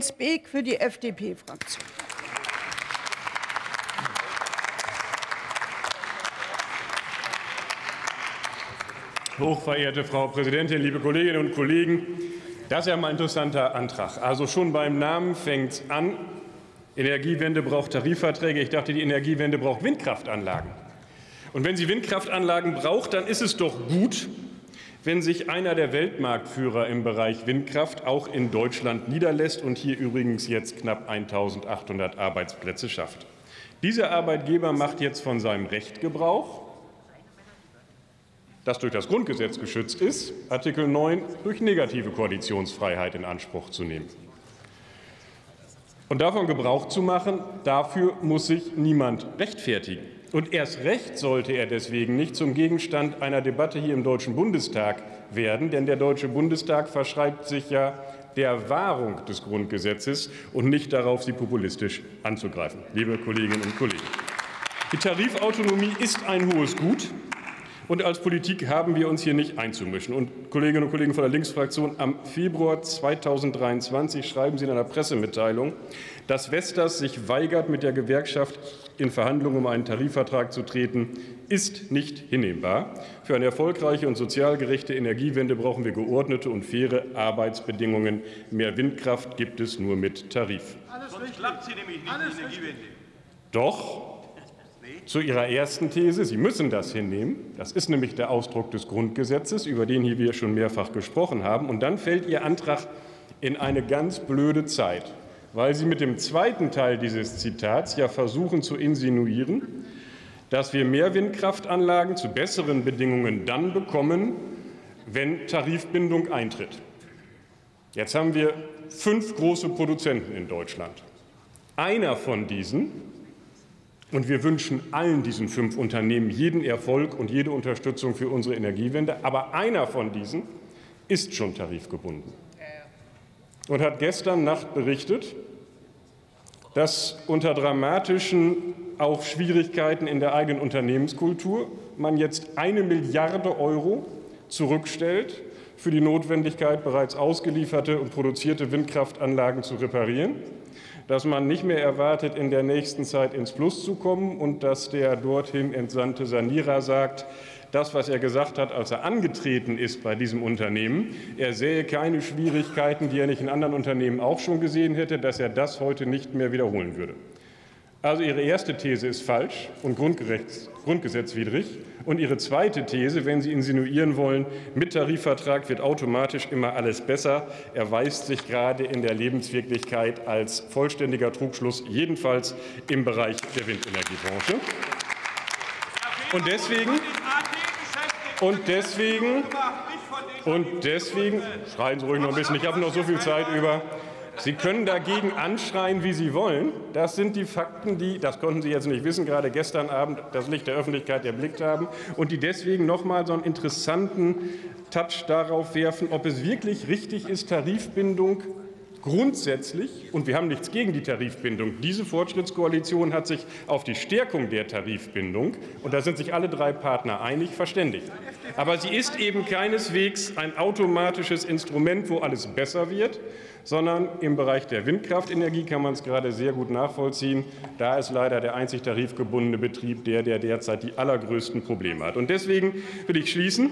Jens Beek für die FDP-Fraktion. Hochverehrte Frau Präsidentin, liebe Kolleginnen und Kollegen! Das ist ja mal ein interessanter Antrag. Also schon beim Namen fängt es an. Energiewende braucht Tarifverträge. Ich dachte, die Energiewende braucht Windkraftanlagen. Und wenn sie Windkraftanlagen braucht, dann ist es doch gut, wenn sich einer der Weltmarktführer im Bereich Windkraft auch in Deutschland niederlässt und hier übrigens jetzt knapp 1.800 Arbeitsplätze schafft. Dieser Arbeitgeber macht jetzt von seinem Recht Gebrauch das durch das Grundgesetz geschützt ist, Artikel 9 durch negative Koalitionsfreiheit in Anspruch zu nehmen. Und davon Gebrauch zu machen, dafür muss sich niemand rechtfertigen. Und erst recht sollte er deswegen nicht zum Gegenstand einer Debatte hier im Deutschen Bundestag werden, denn der Deutsche Bundestag verschreibt sich ja der Wahrung des Grundgesetzes und nicht darauf, sie populistisch anzugreifen. Liebe Kolleginnen und Kollegen, die Tarifautonomie ist ein hohes Gut. Und als Politik haben wir uns hier nicht einzumischen. Und Kolleginnen und Kollegen von der Linksfraktion, am Februar 2023 schreiben Sie in einer Pressemitteilung, dass Vestas sich weigert, mit der Gewerkschaft in Verhandlungen um einen Tarifvertrag zu treten, ist nicht hinnehmbar. Für eine erfolgreiche und sozial gerechte Energiewende brauchen wir geordnete und faire Arbeitsbedingungen. Mehr Windkraft gibt es nur mit Tarif. Sonst klappt sie nämlich nicht, die Energiewende. Doch zu Ihrer ersten These, Sie müssen das hinnehmen. Das ist nämlich der Ausdruck des Grundgesetzes, über den hier wir schon mehrfach gesprochen haben. Und dann fällt Ihr Antrag in eine ganz blöde Zeit, weil Sie mit dem zweiten Teil dieses Zitats ja versuchen zu insinuieren, dass wir mehr Windkraftanlagen zu besseren Bedingungen dann bekommen, wenn Tarifbindung eintritt. Jetzt haben wir fünf große Produzenten in Deutschland. Einer von diesen und wir wünschen allen diesen fünf Unternehmen jeden Erfolg und jede Unterstützung für unsere Energiewende. Aber einer von diesen ist schon tarifgebunden und hat gestern Nacht berichtet, dass unter dramatischen auch Schwierigkeiten in der eigenen Unternehmenskultur man jetzt eine Milliarde Euro zurückstellt für die Notwendigkeit, bereits ausgelieferte und produzierte Windkraftanlagen zu reparieren dass man nicht mehr erwartet, in der nächsten Zeit ins Plus zu kommen und dass der dorthin entsandte Sanierer sagt, das, was er gesagt hat, als er angetreten ist bei diesem Unternehmen, er sähe keine Schwierigkeiten, die er nicht in anderen Unternehmen auch schon gesehen hätte, dass er das heute nicht mehr wiederholen würde. Also Ihre erste These ist falsch und grundgesetzwidrig. Und Ihre zweite These, wenn Sie insinuieren wollen, mit Tarifvertrag wird automatisch immer alles besser, erweist sich gerade in der Lebenswirklichkeit als vollständiger Trugschluss, jedenfalls im Bereich der Windenergiebranche. Und deswegen, und deswegen, und deswegen, schreien Sie ruhig noch ein bisschen, ich habe noch so viel Zeit über. Sie können dagegen anschreien, wie Sie wollen. Das sind die Fakten, die, das konnten Sie jetzt nicht wissen, gerade gestern Abend das Licht der Öffentlichkeit erblickt haben und die deswegen noch mal so einen interessanten Touch darauf werfen, ob es wirklich richtig ist, Tarifbindung grundsätzlich, und wir haben nichts gegen die Tarifbindung, diese Fortschrittskoalition hat sich auf die Stärkung der Tarifbindung, und da sind sich alle drei Partner einig, verständigt. Aber sie ist eben keineswegs ein automatisches Instrument, wo alles besser wird, sondern im Bereich der Windkraftenergie kann man es gerade sehr gut nachvollziehen. Da ist leider der einzig tarifgebundene Betrieb der, der derzeit die allergrößten Probleme hat. Und deswegen will ich schließen.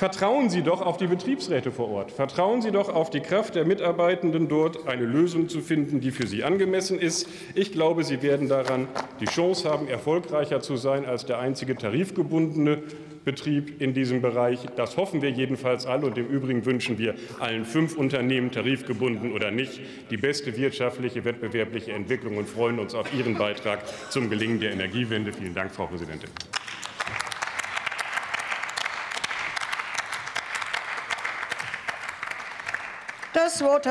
Vertrauen Sie doch auf die Betriebsräte vor Ort. Vertrauen Sie doch auf die Kraft der Mitarbeitenden dort, eine Lösung zu finden, die für Sie angemessen ist. Ich glaube, Sie werden daran die Chance haben, erfolgreicher zu sein als der einzige tarifgebundene Betrieb in diesem Bereich. Das hoffen wir jedenfalls alle. Und im Übrigen wünschen wir allen fünf Unternehmen, tarifgebunden oder nicht, die beste wirtschaftliche, wettbewerbliche Entwicklung und freuen uns auf Ihren Beitrag zum Gelingen der Energiewende. Vielen Dank, Frau Präsidentin. Das Wort hat